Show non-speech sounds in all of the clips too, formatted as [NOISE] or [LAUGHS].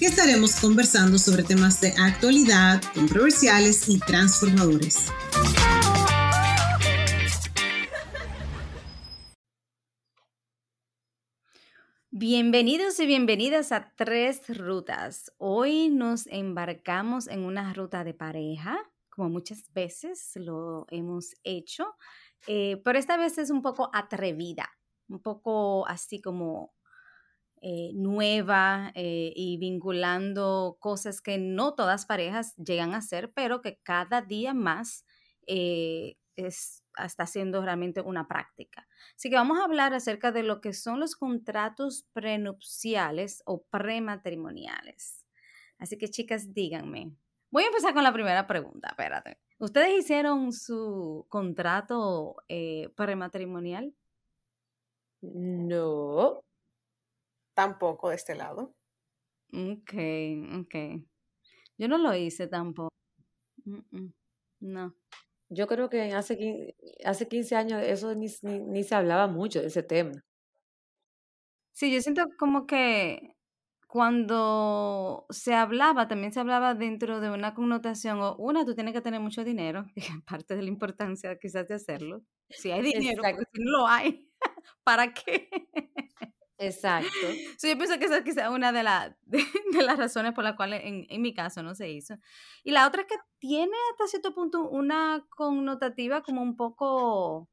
que estaremos conversando sobre temas de actualidad, controversiales y transformadores. Bienvenidos y bienvenidas a Tres Rutas. Hoy nos embarcamos en una ruta de pareja, como muchas veces lo hemos hecho, eh, pero esta vez es un poco atrevida, un poco así como eh, nueva eh, y vinculando cosas que no todas parejas llegan a hacer, pero que cada día más eh, es, está siendo realmente una práctica. Así que vamos a hablar acerca de lo que son los contratos prenupciales o prematrimoniales. Así que chicas, díganme. Voy a empezar con la primera pregunta, espérate. ¿Ustedes hicieron su contrato prematrimonial? No tampoco de este lado. Ok, ok. Yo no lo hice tampoco. No. Yo creo que hace 15, hace 15 años eso ni, ni, se hablaba mucho de ese tema. Sí, yo siento como que cuando se hablaba, también se hablaba dentro de una connotación, o una, tú tienes que tener mucho dinero, [LAUGHS] que aparte de la importancia quizás de hacerlo. Si hay dinero, porque si no lo hay, [LAUGHS] ¿para qué? Exacto. yo pienso que esa es quizá una de, [LAUGHS] de, las razones por las cuales en, en, mi caso no se hizo. Y la otra es que tiene hasta cierto punto una connotativa como un poco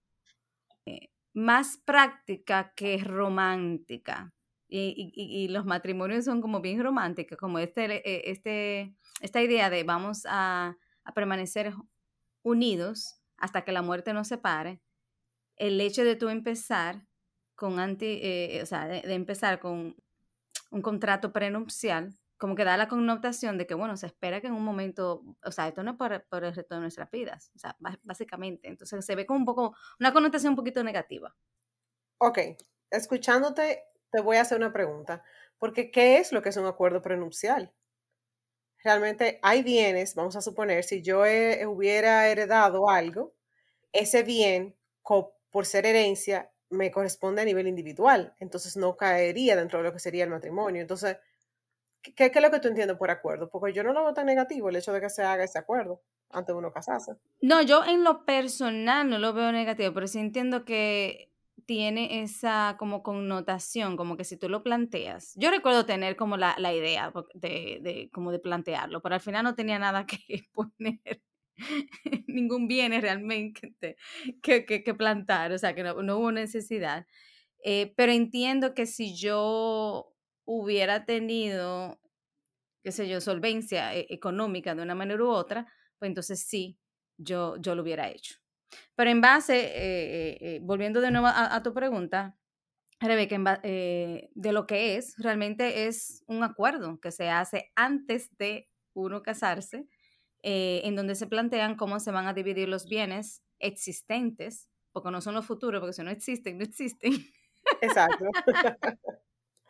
eh, más práctica que romántica. Y, y, y, los matrimonios son como bien románticos, como este, eh, este, esta idea de vamos a, a permanecer unidos hasta que la muerte nos separe. El hecho de tú empezar con anti, eh, o sea, de, empezar con un contrato prenupcial, como que da la connotación de que, bueno, se espera que en un momento, o sea, esto no es por, el resto de nuestras vidas, o sea, básicamente. Entonces se ve como un poco, una connotación un poquito negativa. Ok, escuchándote, te voy a hacer una pregunta, porque ¿qué es lo que es un acuerdo prenupcial? Realmente hay bienes, vamos a suponer, si yo hubiera heredado algo, ese bien, por ser herencia, me corresponde a nivel individual, entonces no caería dentro de lo que sería el matrimonio. Entonces, ¿qué, es lo que tú entiendes por acuerdo? Porque yo no lo veo tan negativo el hecho de que se haga ese acuerdo antes de uno casarse. No, yo en lo personal no lo veo negativo, pero sí entiendo que tiene esa como connotación, como que si tú lo planteas. Yo recuerdo tener como la, la idea de, de, como de plantearlo, pero al final no tenía nada [LAUGHS] que poner [LAUGHS] ningún bien realmente que, que, plantar, o sea, que no, hubo necesidad. Eh, pero entiendo que si yo hubiera tenido, qué sé yo, solvencia e, económica de una manera u otra, pues entonces sí, yo, yo lo hubiera hecho. Pero en base, eh, eh, volviendo de nuevo a, a tu pregunta, Rebeca, de lo que es, realmente es un acuerdo que se hace antes de uno casarse eh, en donde se plantean cómo se van a dividir los bienes existentes, porque no son los futuros, porque si no existen, no existen. Exacto.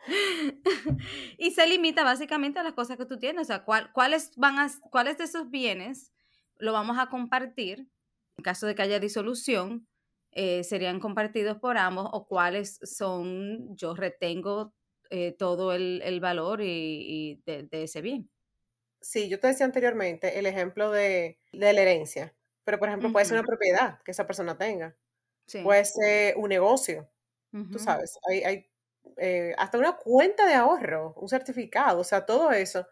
[LAUGHS] y se limita básicamente a las cosas que tú tienes, o sea, cuáles, van a, cuáles de esos bienes lo vamos a compartir, en caso de que haya disolución, eh, serían compartidos por ambos, o cuáles son, yo retengo eh, todo el, valor y, de, ese bien sí, yo te decía anteriormente el ejemplo de, la herencia, pero por ejemplo puede ser una propiedad que esa persona tenga, puede ser un negocio, tú sabes, hay, hay eh, hasta una cuenta de ahorro, un certificado, o sea, todo eso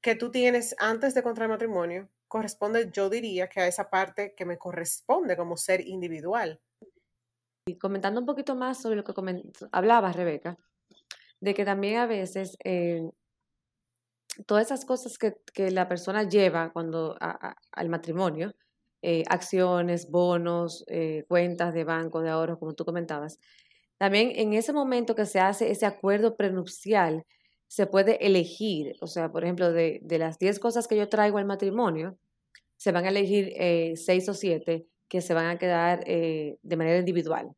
que tú tienes antes de contraer matrimonio corresponde, yo diría, que a esa parte que me corresponde como ser individual. Y comentando un poquito más sobre lo que hablabas, Rebeca, de que también a veces eh, todas esas cosas que, que la persona lleva cuando al matrimonio, eh, acciones, bonos, eh, cuentas de banco, de ahorro, como tú comentabas, también en ese momento que se hace ese acuerdo prenupcial, se puede elegir, o sea, por ejemplo, de, de las 10 cosas que yo traigo al matrimonio, se van a elegir eh, seis o siete que se van a quedar eh, de manera individual.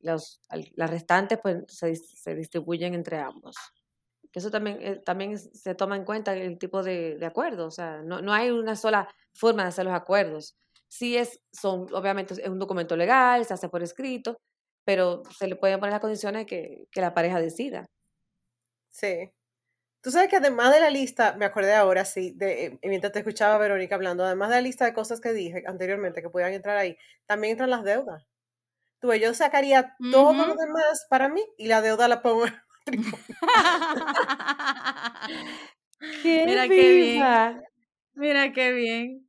Los, las restantes pues se, se distribuyen entre ambos. Eso también, eh, también se toma en cuenta el tipo de, de acuerdo, o sea, no, no hay una sola forma de hacer los acuerdos. Sí es, son, obviamente es un documento legal, se hace por escrito, pero se le pueden poner las condiciones que, que la pareja decida. Sí. Tú sabes que además de la lista, me acordé ahora, sí, de, eh, mientras te escuchaba Verónica hablando, además de la lista de cosas que dije anteriormente que podían entrar ahí, también entran las deudas. Tú, yo sacaría todo lo demás para mí y la deuda la pongo [LAUGHS] [LAUGHS] en Mira qué bien. Mira qué bien.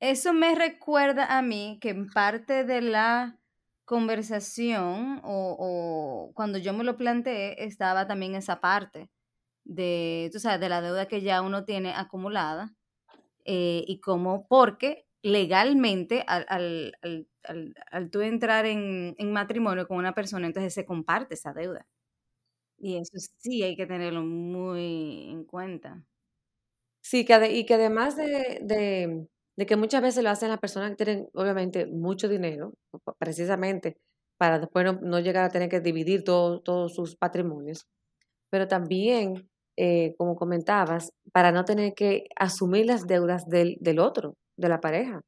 Eso me recuerda a mí que en parte de la conversación o, o cuando yo me lo planteé estaba también esa parte de, tú sabes, de la deuda que ya uno tiene acumulada eh, y cómo, porque legalmente al, al, al, al, tú entrar en, en, matrimonio con una persona, entonces se comparte esa deuda. Y eso sí hay que tenerlo muy en cuenta. Sí, que y que además de, de, que muchas veces lo hacen las personas que tienen obviamente mucho dinero, precisamente para después no, no llegar a tener que dividir todo, todos sus patrimonios, pero también eh, como comentabas, para no tener que asumir las deudas del, del otro, de la pareja.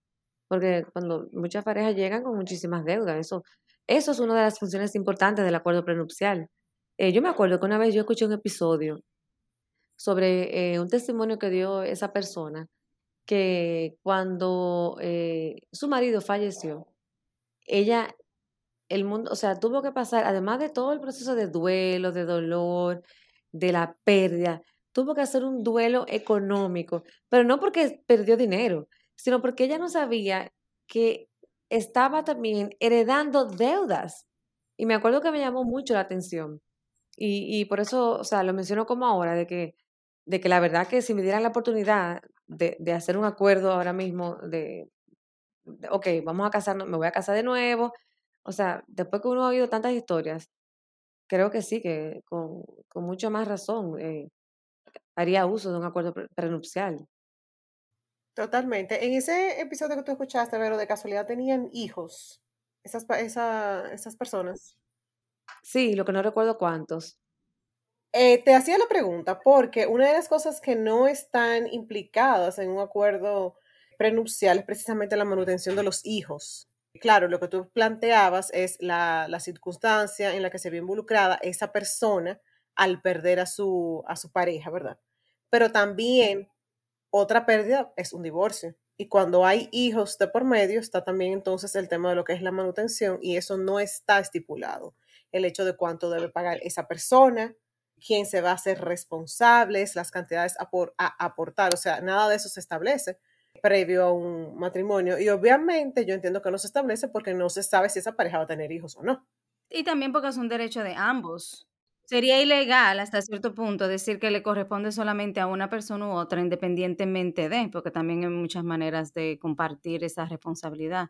Porque cuando muchas parejas llegan con muchísimas deudas, eso, eso es una de las funciones importantes del acuerdo prenupcial. Eh, yo me acuerdo que una vez yo escuché un episodio sobre eh, un testimonio que dio esa persona, que cuando su marido falleció, ella, el mundo, o sea, tuvo que pasar, además de todo el proceso de duelo, de dolor, de la pérdida, tuvo que hacer un duelo económico, pero no porque perdió dinero, sino porque ella no sabía que estaba también heredando deudas. Y me acuerdo que me llamó mucho la atención. Y, y por eso, o sea, lo menciono como ahora, de que, de que la verdad que si me dieran la oportunidad de, de hacer un acuerdo ahora mismo de, de, ok, vamos a casarnos, me voy a casar de nuevo. O sea, después que uno ha oído tantas historias, creo que sí, que con, con mucha más razón eh, haría uso de un acuerdo prenupcial. Totalmente. En ese episodio que tú escuchaste, pero de casualidad tenían hijos, esas, esa, esas personas. Sí, lo que no recuerdo cuántos. Eh, te hacía la pregunta porque una de las cosas que no están implicadas en un acuerdo prenupcial es precisamente la manutención de los hijos. Claro, lo que tú planteabas es la, circunstancia en la que se ve involucrada esa persona al perder a su, a su pareja, ¿verdad? Pero también otra pérdida es un divorcio. Y cuando hay hijos de por medio, está también entonces el tema de lo que es la manutención y eso no está estipulado. El hecho de cuánto debe pagar esa persona, quién se va a hacer responsable, las cantidades a, a aportar, o sea, nada de eso se establece previo a un matrimonio. Y obviamente yo entiendo que no se establece porque no se sabe si esa pareja va a tener hijos o no. Y también porque es un derecho de ambos. Sería ilegal hasta cierto punto decir que le corresponde solamente a una persona u otra independientemente de, porque también hay muchas maneras de compartir esa responsabilidad.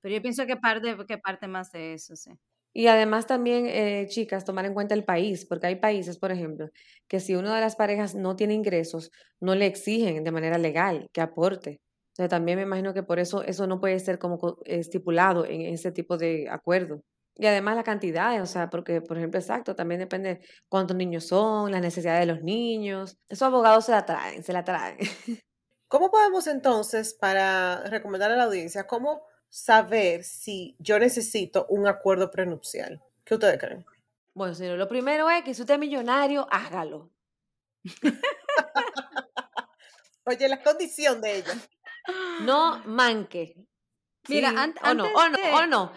Pero yo pienso que parte, que parte más de eso, sí. Y además también, eh, chicas, tomar en cuenta el país, porque hay países, por ejemplo, que si una de las parejas no tiene ingresos, no le exigen de manera legal que aporte. Entonces también me imagino que por eso eso no puede ser como estipulado en ese tipo de acuerdo. Y además la cantidad, o sea, porque, por ejemplo, exacto, también depende cuántos niños son, las necesidades de los niños. Esos abogados se la traen, se la traen. [LAUGHS] ¿Cómo podemos entonces, para recomendar a la audiencia, cómo saber si yo necesito un acuerdo prenupcial? ¿Qué ustedes creen? Bueno, señor, lo primero es que si usted es millonario, hágalo. [LAUGHS] Oye, la condición de ella. No manque. Mira, antes, o no, o no, o [LAUGHS] no.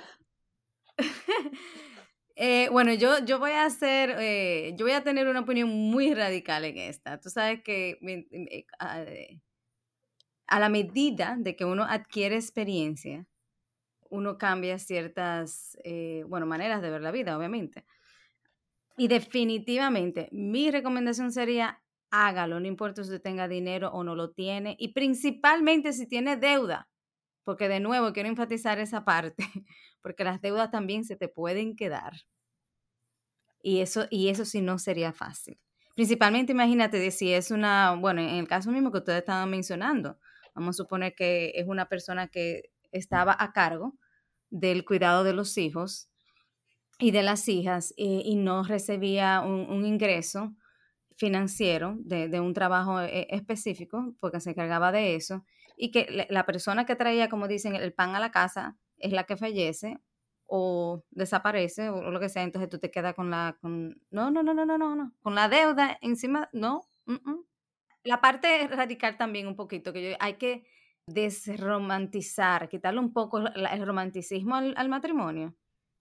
Eh, bueno, yo, yo voy a hacer, eh, yo voy a tener una opinión muy radical en esta. Tú sabes que a, a la medida de que uno adquiere experiencia, uno cambia ciertas, eh, bueno, maneras de ver la vida, obviamente. Y definitivamente, mi recomendación sería hágalo, no importa si usted tenga dinero o no lo tiene, y principalmente si tiene deuda, porque de nuevo quiero enfatizar esa parte, [LAUGHS] porque las deudas también se te pueden quedar. Y eso, y eso sí no sería fácil. Principalmente imagínate de si es una, bueno, en el caso mismo que ustedes estaban mencionando, Vamos a suponer que es una persona que estaba a cargo del cuidado de los hijos y de las hijas y, no recibía un, ingreso financiero de, un trabajo eh, específico porque se encargaba de eso y que la persona que traía, como dicen, el pan a la casa es la que fallece o desaparece o, lo que sea, entonces tú te quedas con la, con, no, no, no, no, no, no, no, con la deuda encima, no. La parte radical también un poquito, que hay que desromantizar, quitarle un poco el romanticismo al, matrimonio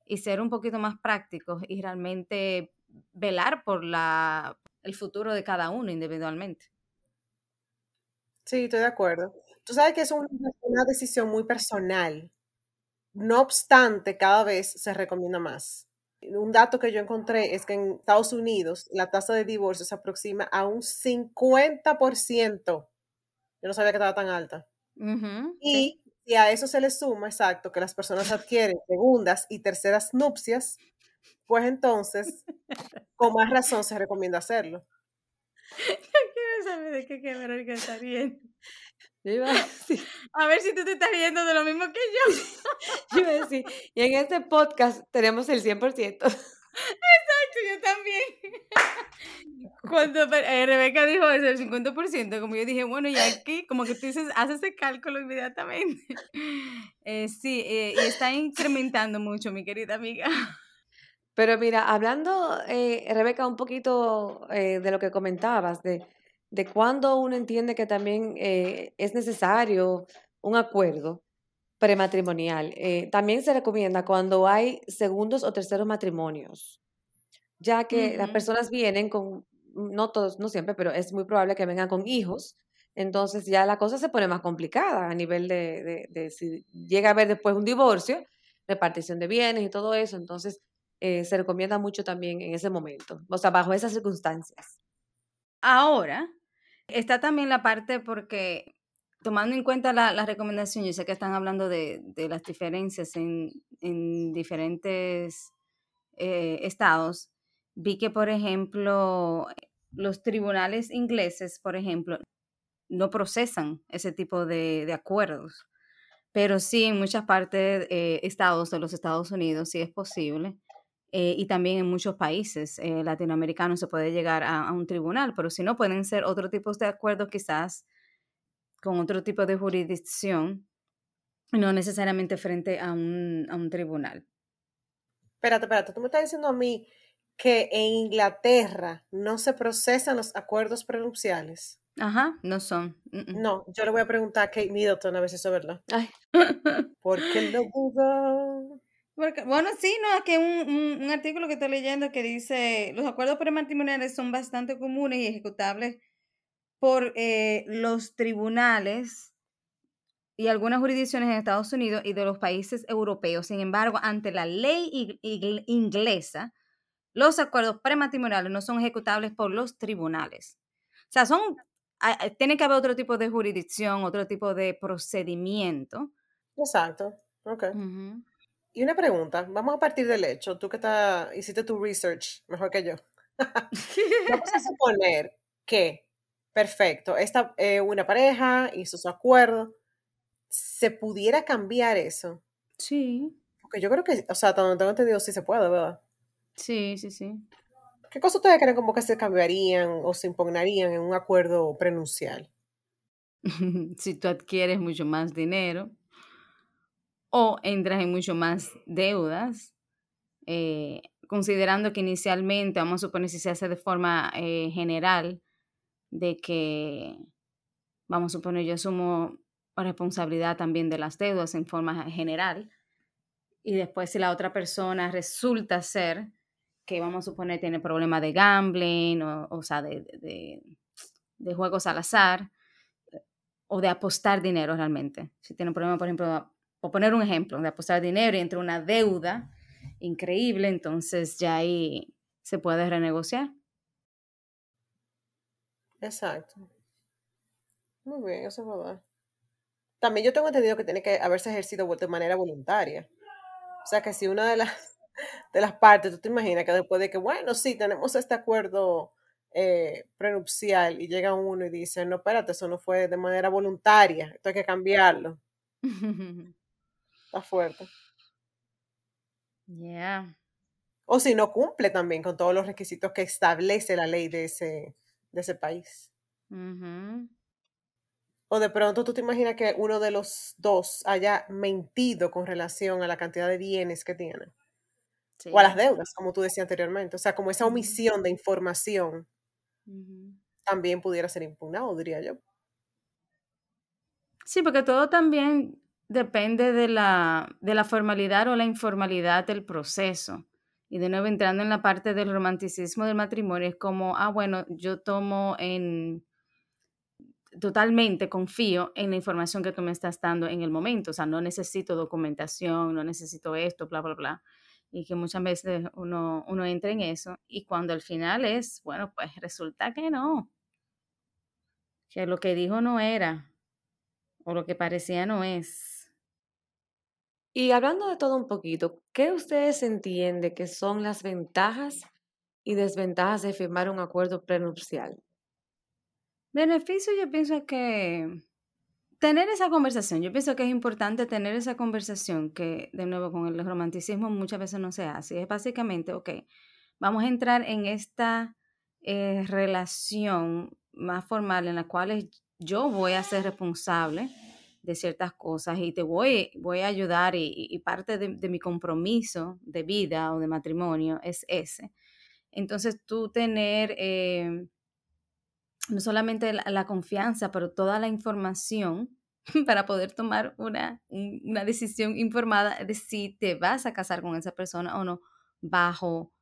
y ser un poquito más prácticos y realmente velar por la, el futuro de cada uno individualmente. Sí, estoy de acuerdo. Tú sabes que es una decisión muy personal no obstante, cada vez se recomienda más. Un dato que yo encontré es que en Estados Unidos la tasa de divorcio se aproxima a un 50%. Yo no sabía que estaba tan alta. Y si a eso se le suma, exacto, que las personas adquieren segundas y terceras nupcias, pues entonces, con más razón se recomienda hacerlo. Yo quiero saber de qué qué está bien. [LAUGHS] [LAUGHS] a, ver si tú te estás riendo de lo mismo que yo. [LAUGHS] yo iba a decir, y en este podcast tenemos el 100%. Exacto, yo también. Cuando eh, Rebeca dijo eso, el 50%, como yo dije, bueno, y aquí, como que tú dices, haces ese cálculo inmediatamente. Eh, sí, eh, y está incrementando mucho, mi querida amiga. Pero mira, hablando, Rebeca, un poquito de lo que comentabas, de de cuando uno entiende que también es necesario un acuerdo prematrimonial. Eh, también se recomienda cuando hay segundos o terceros matrimonios, ya que las personas vienen con, no todos, no siempre, pero es muy probable que vengan con hijos. Entonces ya la cosa se pone más complicada a nivel de, de, si llega a haber después un divorcio, repartición de bienes y todo eso. Entonces eh, se recomienda mucho también en ese momento, o sea, bajo esas circunstancias. Ahora, Está también la parte porque, tomando en cuenta la, la recomendación, yo sé que están hablando de, de las diferencias en, en diferentes eh, estados, vi que, por ejemplo, los tribunales ingleses, por ejemplo, no procesan ese tipo de, de acuerdos, pero sí en muchas partes, eh, estados de los Estados Unidos sí es posible. Eh, y también en muchos países eh, latinoamericanos se puede llegar a, un tribunal, pero si no, pueden ser otro tipo de acuerdos quizás con otro tipo de jurisdicción, no necesariamente frente a un, a un tribunal. Espérate, espérate, tú me estás diciendo a mí que en Inglaterra no se procesan los acuerdos prenupciales. Ajá, no son. No, yo le voy a preguntar a Kate Middleton a ver si eso es verdad. Ay. [LAUGHS] ¿Por qué no dudo? bueno, sí, no, aquí un, un, artículo que estoy leyendo que dice, los acuerdos prematrimoniales son bastante comunes y ejecutables por eh, los tribunales y algunas jurisdicciones en Estados Unidos y de los países europeos. Sin embargo, ante la ley inglesa, los acuerdos prematrimoniales no son ejecutables por los tribunales. O sea, son, tiene que haber otro tipo de jurisdicción, otro tipo de procedimiento. Exacto. Ok. Y una pregunta, vamos a partir del hecho, tú que está, hiciste tu research mejor que yo. [LAUGHS] vamos a suponer que, perfecto, esta eh, una pareja hizo su acuerdo, ¿se pudiera cambiar eso? Sí. Porque yo creo que, o sea, donde tengo entendido, sí se puede, ¿verdad? Sí, sí, sí. ¿Qué cosas ustedes creen como que se cambiarían o se impugnarían en un acuerdo prenuncial? [LAUGHS] si tú adquieres mucho más dinero, o entras en mucho más deudas, eh, considerando que inicialmente, vamos a suponer si se hace de forma eh, general, de que, vamos a suponer, yo asumo responsabilidad también de las deudas en forma general, y después si la otra persona resulta ser que, vamos a suponer, tiene problemas de gambling, o, o sea, de, de, juegos al azar, o de apostar dinero realmente. Si tiene un problema, por ejemplo, por poner un ejemplo, de apostar dinero y entre una deuda increíble, entonces ya ahí se puede renegociar. Exacto. Muy bien, eso es verdad. También yo tengo entendido que tiene que haberse ejercido de manera voluntaria. O sea que si una de las, [LAUGHS] de las partes, tú te imaginas que después de que, bueno, sí, tenemos este acuerdo eh, prenupcial y llega uno y dice, no, espérate, eso no fue de manera voluntaria, esto hay que cambiarlo. [LAUGHS] Está fuerte. Yeah. O si no cumple también con todos los requisitos que establece la ley de ese, de ese país. O de pronto tú te imaginas que uno de los dos haya mentido con relación a la cantidad de bienes que tiene. O a las deudas, como tú decías anteriormente. O sea, como esa omisión de información también pudiera ser impugnado, diría yo. Sí, porque todo también depende de la, de la formalidad o la informalidad del proceso. Y de nuevo, entrando en la parte del romanticismo del matrimonio, es como, ah, bueno, yo tomo en, totalmente confío en la información que tú me estás dando en el momento. O sea, no necesito documentación, no necesito esto, bla, bla, bla. Y que muchas veces uno, uno entra en eso y cuando al final es, bueno, pues resulta que no. Que lo que dijo no era o lo que parecía no es. Y hablando de todo un poquito, ¿qué ustedes entienden que son las ventajas y desventajas de firmar un acuerdo prenupcial? Beneficio, yo pienso que tener esa conversación, yo pienso que es importante tener esa conversación que de nuevo con el romanticismo muchas veces no se hace. Es básicamente, ok, vamos a entrar en esta eh, relación más formal en la cual yo voy a ser responsable de ciertas cosas y te voy, voy a ayudar y, parte de, mi compromiso de vida o de matrimonio es ese. Entonces tú tener... Eh, no solamente la, confianza, pero toda la información [LAUGHS] para poder tomar una, una, decisión informada de si te vas a casar con esa persona o no, bajo,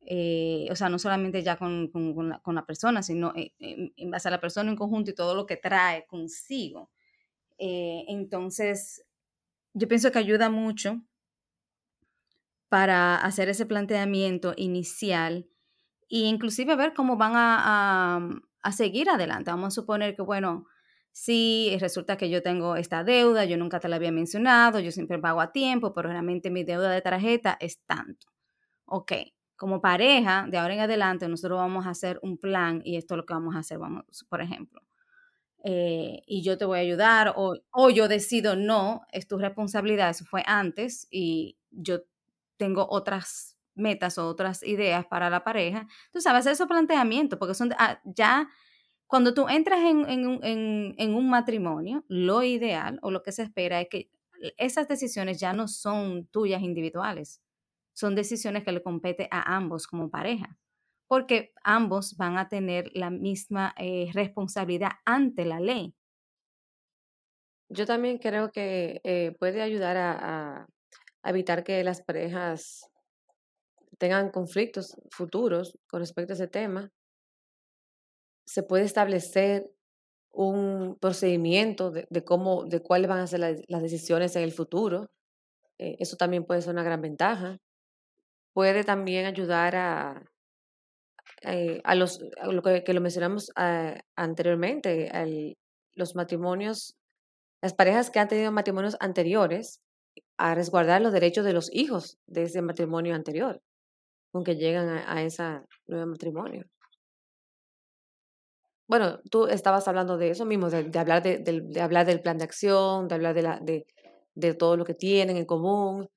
eh, o sea, no solamente ya con, con, la, persona, sino en, en, base a la persona en conjunto y todo lo que trae consigo. Eh, entonces, yo pienso que ayuda mucho para hacer ese planteamiento inicial e inclusive ver cómo van a a seguir adelante. Vamos a suponer que, bueno, si resulta que yo tengo esta deuda, yo nunca te la había mencionado, yo siempre pago a tiempo, pero realmente mi deuda de tarjeta es tanto. Ok, como pareja, de ahora en adelante, nosotros vamos a hacer un plan y esto es lo que vamos a hacer, vamos, por ejemplo. Eh, y yo te voy a ayudar o, o yo decido no, es tu responsabilidad, eso fue antes y yo tengo otras metas o otras ideas para la pareja, tú sabes, esos planteamientos, porque son ah, ya cuando tú entras en, en, un matrimonio, lo ideal o lo que se espera es que esas decisiones ya no son tuyas individuales, son decisiones que le compete a ambos como pareja, porque ambos van a tener la misma eh, responsabilidad ante la ley. Yo también creo que eh, puede ayudar a, evitar que las parejas tengan conflictos futuros con respecto a ese tema, se puede establecer un procedimiento de, cómo, de cuáles van a ser las, decisiones en el futuro. Eh, eso también puede ser una gran ventaja. Puede también ayudar a, eh, a los, lo que, lo mencionamos ah, anteriormente, los matrimonios, las parejas que han tenido matrimonios anteriores, a resguardar los derechos de los hijos de ese matrimonio anterior con que llegan a, ese nuevo matrimonio. Bueno, tú estabas hablando de eso mismo, de, hablar, de, de, hablar del plan de acción, de hablar de, la, de, de todo lo que tienen en común.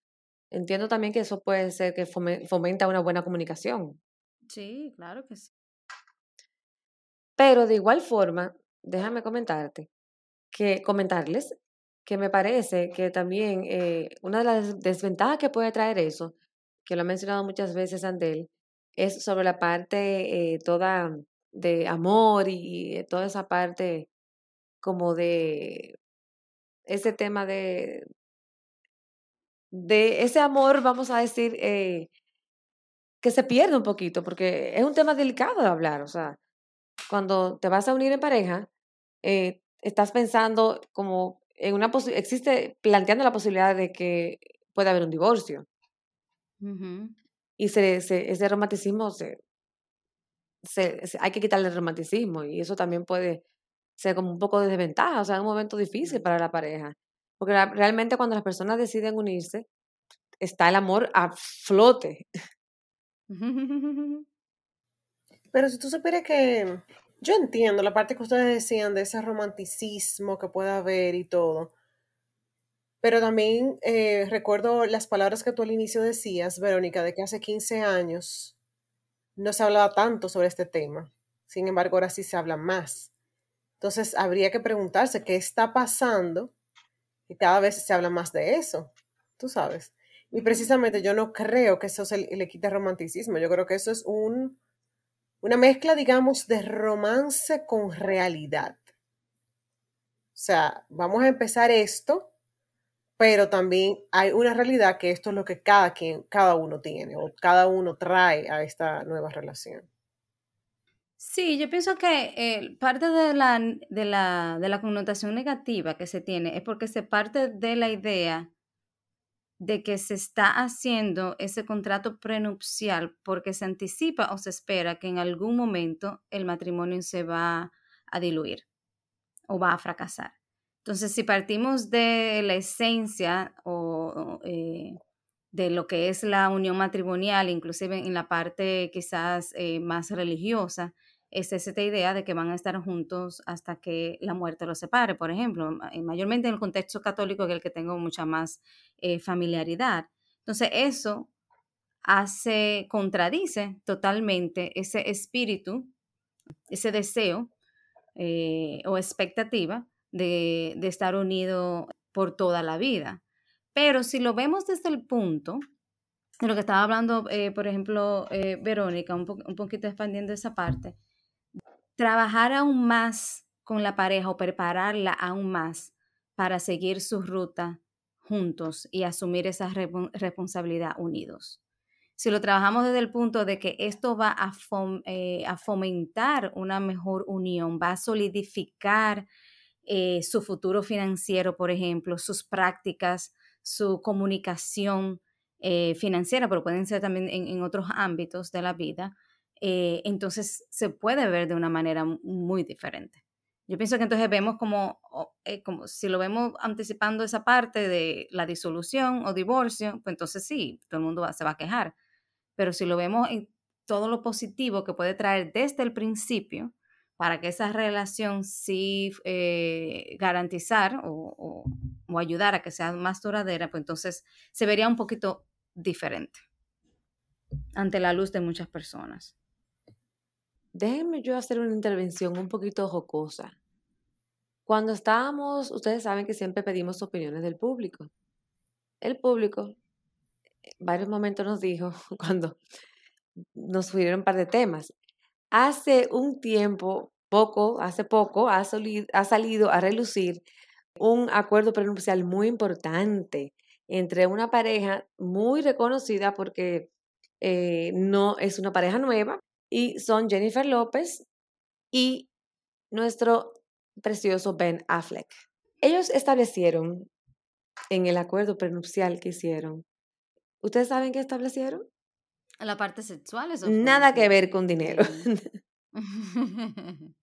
Entiendo también que eso puede ser que fomenta una buena comunicación. Sí, claro que sí. Pero de igual forma, déjame comentarte, que comentarles que me parece que también eh, una de las desventajas que puede traer eso que lo ha mencionado muchas veces Andel, es sobre la parte eh, toda de amor y, eh, toda esa parte como de ese tema de, de ese amor, vamos a decir, eh, que se pierde un poquito, porque es un tema delicado de hablar, o sea, cuando te vas a unir en pareja, estás pensando como en una existe planteando la posibilidad de que pueda haber un divorcio. Y se, ese romanticismo, se, se, hay que quitarle el romanticismo y eso también puede ser como un poco de desventaja, o sea, un momento difícil para la pareja. Porque realmente cuando las personas deciden unirse, está el amor a flote. [LAUGHS] pero si tú supieras que yo entiendo la parte que ustedes decían de ese romanticismo que puede haber y todo, pero también eh, recuerdo las palabras que tú al inicio decías, Verónica, de que hace 15 años no se hablaba tanto sobre este tema. Sin embargo, ahora sí se habla más. Entonces, habría que preguntarse qué está pasando y cada vez se habla más de eso, tú sabes. Y precisamente yo no creo que eso se le quite romanticismo, yo creo que eso es un, una mezcla, digamos, de romance con realidad. O sea, vamos a empezar esto pero también hay una realidad que esto es lo que cada quien, cada uno tiene o cada uno trae a esta nueva relación. Sí, yo pienso que eh, parte de la, de, la, de la connotación negativa que se tiene es porque se parte de la idea de que se está haciendo ese contrato prenupcial porque se anticipa o se espera que en algún momento el matrimonio se va a diluir o va a fracasar. Entonces, si partimos de la esencia o, eh, de lo que es la unión matrimonial, inclusive en la parte quizás eh, más religiosa, es esta idea de que van a estar juntos hasta que la muerte los separe, por ejemplo, mayormente en el contexto católico, que el que tengo mucha más eh, familiaridad. Entonces, eso hace, contradice totalmente ese espíritu, ese deseo o expectativa de, estar unido por toda la vida. Pero si lo vemos desde el punto de lo que estaba hablando, eh, por ejemplo, eh, Verónica, un, un poquito expandiendo esa parte, trabajar aún más con la pareja o prepararla aún más para seguir su ruta juntos y asumir esa responsabilidad unidos. Si lo trabajamos desde el punto de que esto va a, eh, fomentar una mejor unión, va a solidificar eh, su futuro financiero, por ejemplo, sus prácticas, su comunicación eh, financiera, pero pueden ser también en, otros ámbitos de la vida, eh, entonces se puede ver de una manera muy diferente. Yo pienso que entonces vemos como, como si lo vemos anticipando esa parte de la disolución o divorcio, pues entonces sí, todo el mundo se va a quejar. Pero si lo vemos en todo lo positivo que puede traer desde el principio, para que esa relación sí eh, garantizar o, ayudar a que sea más duradera, pues entonces se vería un poquito diferente ante la luz de muchas personas. Déjenme yo hacer una intervención un poquito jocosa. Cuando estábamos, ustedes saben que siempre pedimos opiniones del público. El público, en varios momentos nos dijo, [LAUGHS] cuando nos subieron un par de temas, hace un tiempo poco, hace poco, ha, ha salido a relucir un acuerdo prenupcial muy importante entre una pareja muy reconocida porque eh, no es una pareja nueva y son Jennifer López y nuestro precioso Ben Affleck. Ellos establecieron en el acuerdo prenupcial que hicieron. ¿Ustedes saben qué establecieron? La parte sexual. Eso Nada que ver con dinero. [LAUGHS]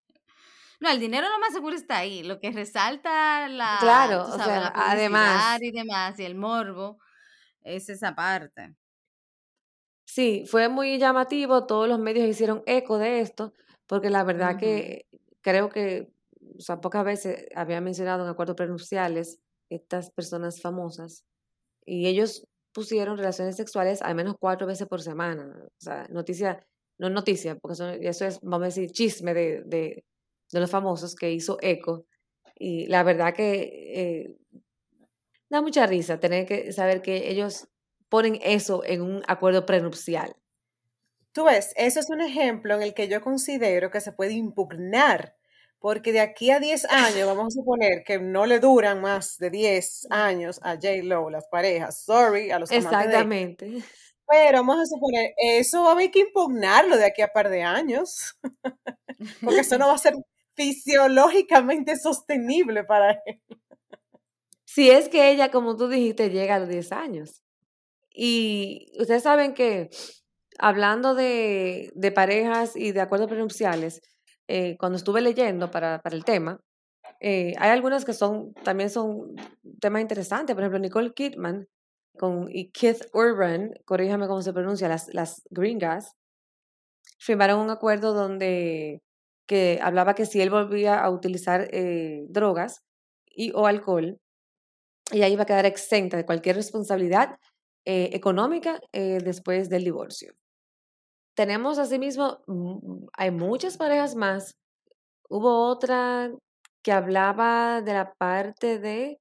No, el dinero lo más seguro está ahí. Lo que resalta la, claro, o sea, además y demás y el morbo es esa parte. Sí, fue muy llamativo. Todos los medios hicieron eco de esto, porque la verdad que creo que, o sea, pocas veces había mencionado en acuerdos prenupciales estas personas famosas y ellos pusieron relaciones sexuales al menos cuatro veces por semana. O sea, noticia, no noticia, porque eso, es, vamos a decir, chisme de, de los famosos que hizo eco. Y la verdad que eh, da mucha risa tener que saber que ellos ponen eso en un acuerdo prenupcial. Tú ves, eso es un ejemplo en el que yo considero que se puede impugnar, porque de aquí a 10 años, vamos a suponer que no le duran más de 10 años a J. Lo, las parejas, sorry, a los Exactamente. Pero vamos a suponer, eso va a haber que impugnarlo de aquí a par de años, [LAUGHS] porque eso no va a ser fisiológicamente sostenible para él. Si es que ella, como tú dijiste, llega a los 10 años. Y ustedes saben que hablando de, de parejas y de acuerdos prenupciales, eh, cuando estuve leyendo para, para el tema, eh, hay algunas que son también son temas interesantes. Por ejemplo, Nicole Kidman con, y Keith Urban, corríjame cómo se pronuncia, las, las gringas, firmaron un acuerdo donde que hablaba que si él volvía a utilizar eh, drogas y o alcohol, ella iba a quedar exenta de cualquier responsabilidad eh, económica eh, después del divorcio. Tenemos asimismo, mm, hay muchas parejas más. Hubo otra que hablaba de la parte de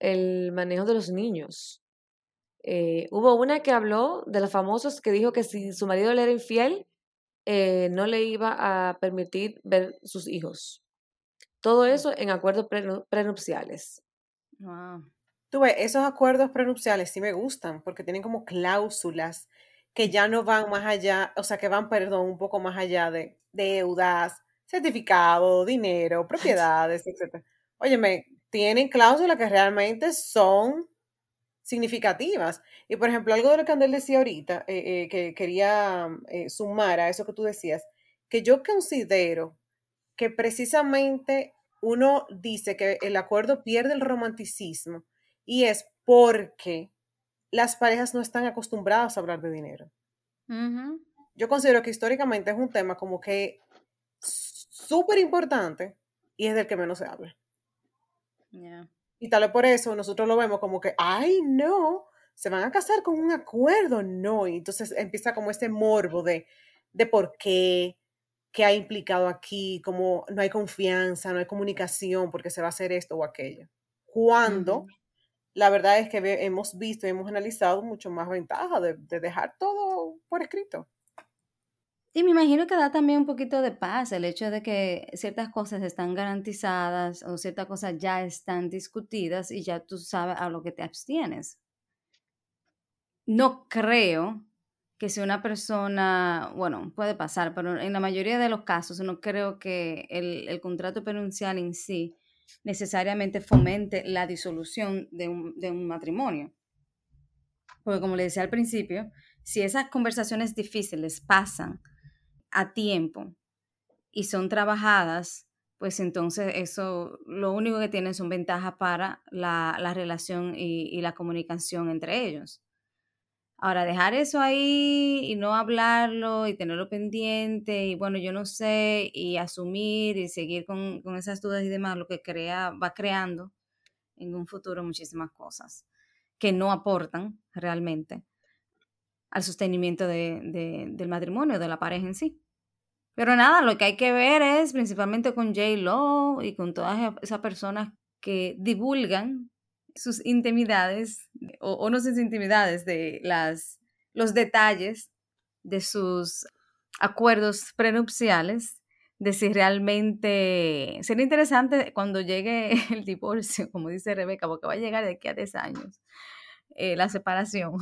el manejo de los niños. Eh, hubo una que habló de los famosos que dijo que si su marido le era infiel, eh, no le iba a permitir ver sus hijos. Todo eso en acuerdos prenupciales. Tú ves, esos acuerdos prenupciales sí me gustan porque tienen como cláusulas que ya no van más allá, o sea, que van, perdón, un poco más allá de deudas, certificado, dinero, [LAUGHS] propiedades, etc. Óyeme, tienen cláusulas que realmente son significativas. Y por ejemplo, algo de lo que Andel decía ahorita, eh, eh, que quería eh, sumar a eso que tú decías, que yo considero que precisamente uno dice que el acuerdo pierde el romanticismo y es porque las parejas no están acostumbradas a hablar de dinero. Yo considero que históricamente es un tema como que súper importante y es del que menos se habla. Y tal vez por eso nosotros lo vemos como que, ay, no, se van a casar con un acuerdo, no. Y entonces empieza como ese morbo de, de por qué, qué ha implicado aquí, como no hay confianza, no hay comunicación, porque se va a hacer esto o aquello. Cuando la verdad es que hemos visto y hemos analizado mucho más ventaja de, de dejar todo por escrito. Y me imagino que da también un poquito de paz el hecho de que ciertas cosas están garantizadas o ciertas cosas ya están discutidas y ya tú sabes a lo que te abstienes. No creo que si una persona, bueno, puede pasar, pero en la mayoría de los casos no creo que el, el contrato penuncial en sí necesariamente fomente la disolución de un, de un matrimonio. Porque como le decía al principio, si esas conversaciones difíciles pasan a tiempo y son trabajadas, pues entonces eso lo único que tienen son ventajas para la, relación y, la comunicación entre ellos. Ahora, dejar eso ahí y no hablarlo y tenerlo pendiente y bueno, yo no sé, y asumir y seguir con, esas dudas y demás, lo que crea, va creando en un futuro muchísimas cosas que no aportan realmente al sostenimiento del matrimonio, de la pareja en sí. Pero nada, lo que hay que ver es principalmente con J. Lo y con todas esas personas que divulgan sus intimidades o, no sus intimidades, de las, los detalles de sus acuerdos prenupciales, de si realmente sería interesante cuando llegue [LAUGHS] el divorcio, como dice Rebeca, porque va a llegar de aquí a 10 años, eh, la separación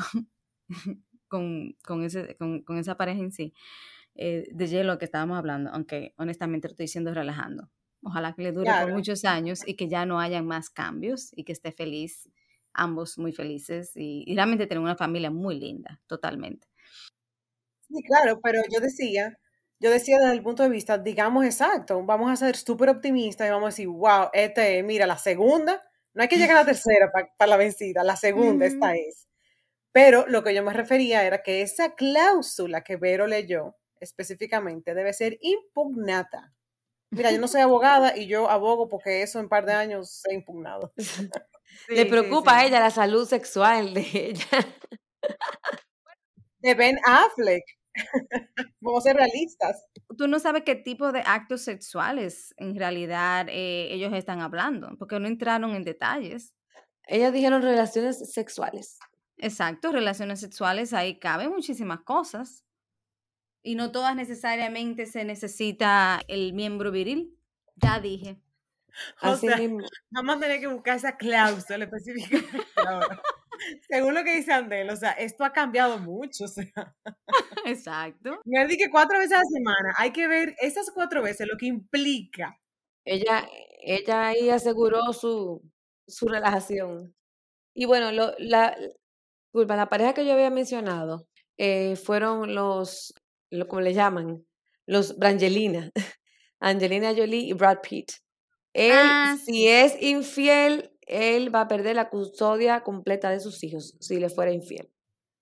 [LAUGHS] con, ese, con esa pareja en sí. Eh, de hielo que estábamos hablando, aunque honestamente lo estoy diciendo relajando. Ojalá que le dure por muchos años y que ya no haya más cambios y que esté feliz, ambos muy felices y, realmente tener una familia muy linda, totalmente. Sí, claro, pero yo decía, yo decía desde el punto de vista, digamos exacto, vamos a ser súper optimistas y vamos a decir, wow, este, mira, la segunda, no hay que llegar a la [LAUGHS] tercera para la vencida, la segunda, esta es. Pero lo que yo me refería era que esa cláusula que Vero leyó, específicamente debe ser impugnata. Mira, yo no soy abogada y yo abogo porque eso en un par de años se ha impugnado. [LAUGHS] Le preocupa a ella la salud sexual de ella. De Ben Affleck. [LAUGHS] Vamos a ser realistas. Tú no sabes qué tipo de actos sexuales en realidad eh, ellos están hablando, porque no entraron en detalles. Ellas dijeron relaciones sexuales. Exacto, relaciones sexuales, ahí caben muchísimas cosas y no todas necesariamente se necesita el miembro viril. Ya dije. vamos a tener que buscar esa cláusula específica. [LAUGHS] Según lo que dice Andel, o sea, esto ha cambiado mucho, o sea. [LAUGHS] Exacto. Me dije cuatro veces a la semana. Hay que ver esas cuatro veces lo que implica. Ella, ella ahí aseguró su, su relajación. Y bueno, lo, la, la pareja que yo había mencionado eh, fueron los lo, como le llaman, los Brangelina, [LAUGHS] Angelina Jolie y Brad Pitt. Él, ah, si es infiel, él va a perder la custodia completa de sus hijos si le fuera infiel.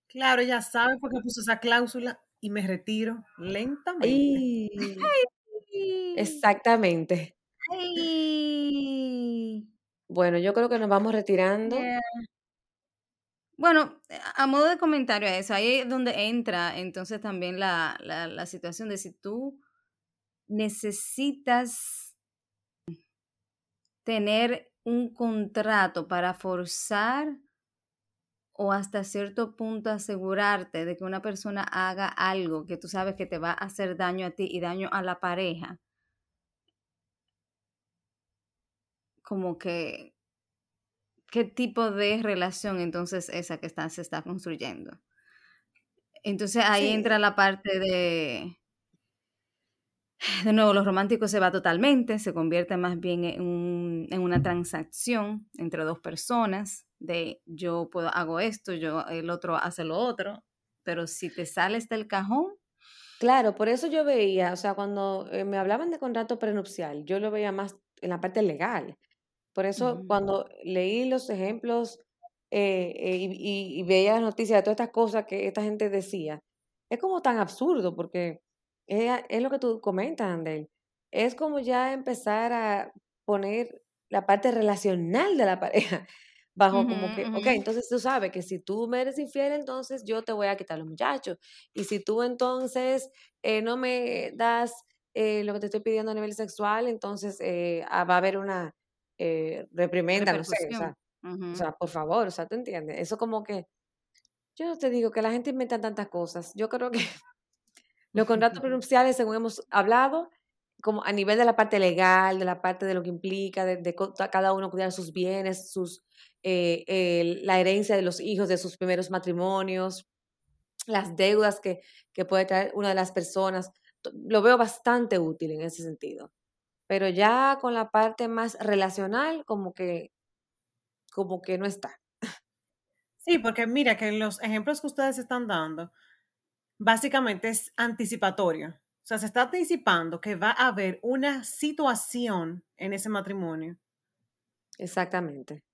Claro, ya sabe porque puso esa cláusula. y me retiro lentamente. Exactamente. Bueno, yo creo que nos vamos retirando. Bueno, a modo de comentario a eso, ahí es donde entra entonces también la, la situación de si tú necesitas tener un contrato para forzar o hasta cierto punto asegurarte de que una persona haga algo que tú sabes que te va a hacer daño a ti y daño a la pareja, como que, ¿qué tipo de relación entonces esa que está, se está construyendo? Entonces ahí entra la parte de, de nuevo, los románticos se va totalmente, se convierte más bien en, en, una transacción entre dos personas, de yo puedo, hago esto, yo, el otro hace lo otro, pero si te sales del cajón. Claro, por eso yo veía, o sea, cuando eh, me hablaban de contrato prenupcial, yo lo veía más en la parte legal. Por eso cuando leí los ejemplos eh, eh, y, y, veía las noticias de todas estas cosas que esta gente decía, es como tan absurdo porque es, lo que tú comentas, Andel. Es como ya empezar a poner la parte relacional de la [LAUGHS] pareja bajo como que, ok, entonces tú sabes que si tú me eres infiel, entonces yo te voy a quitar los muchachos. Y si tú entonces eh, no me das eh, lo que te estoy pidiendo a nivel sexual, entonces eh, ah, va a haber una reprimenda, no sé, o sea, o sea, por favor, o sea, ¿tú entiendes? Eso como que, yo no te digo que la gente inventa tantas cosas, yo creo que [LAUGHS] los contratos [LAUGHS] prenupciales, según hemos hablado, como a nivel de la parte legal, de la parte de lo que implica, de, cada uno cuidar sus bienes, sus, eh, la herencia de los hijos de sus primeros matrimonios, las deudas que, que puede traer una de las personas, lo veo bastante útil en ese sentido. Pero ya con la parte más relacional, como que, como que no está. Sí, porque mira que los ejemplos que ustedes están dando, básicamente es anticipatorio. O sea, se está anticipando que va a haber una situación en ese matrimonio. Exactamente.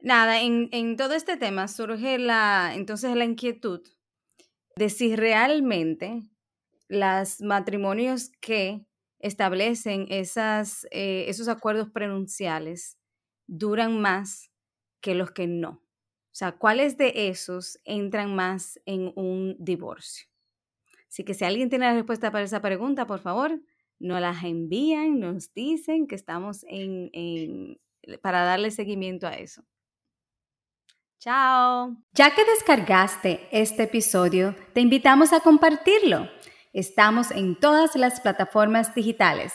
Nada, en, en, todo este tema surge la, entonces la inquietud de si realmente los matrimonios que establecen esas, eh, esos acuerdos prenunciales duran más que los que no. O sea, ¿cuáles de esos entran más en un divorcio? Así que si alguien tiene la respuesta para esa pregunta, por favor, nos las envían, nos dicen que estamos en, para darle seguimiento a eso. Chao. Ya que descargaste este episodio, te invitamos a compartirlo. Estamos en todas las plataformas digitales.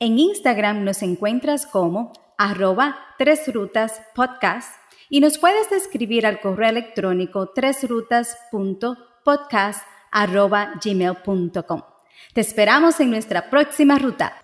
En Instagram nos encuentras como arroba tres rutas podcast y nos puedes escribir al correo electrónico tresrutas.podcast.gmail.com. Te esperamos en nuestra próxima ruta.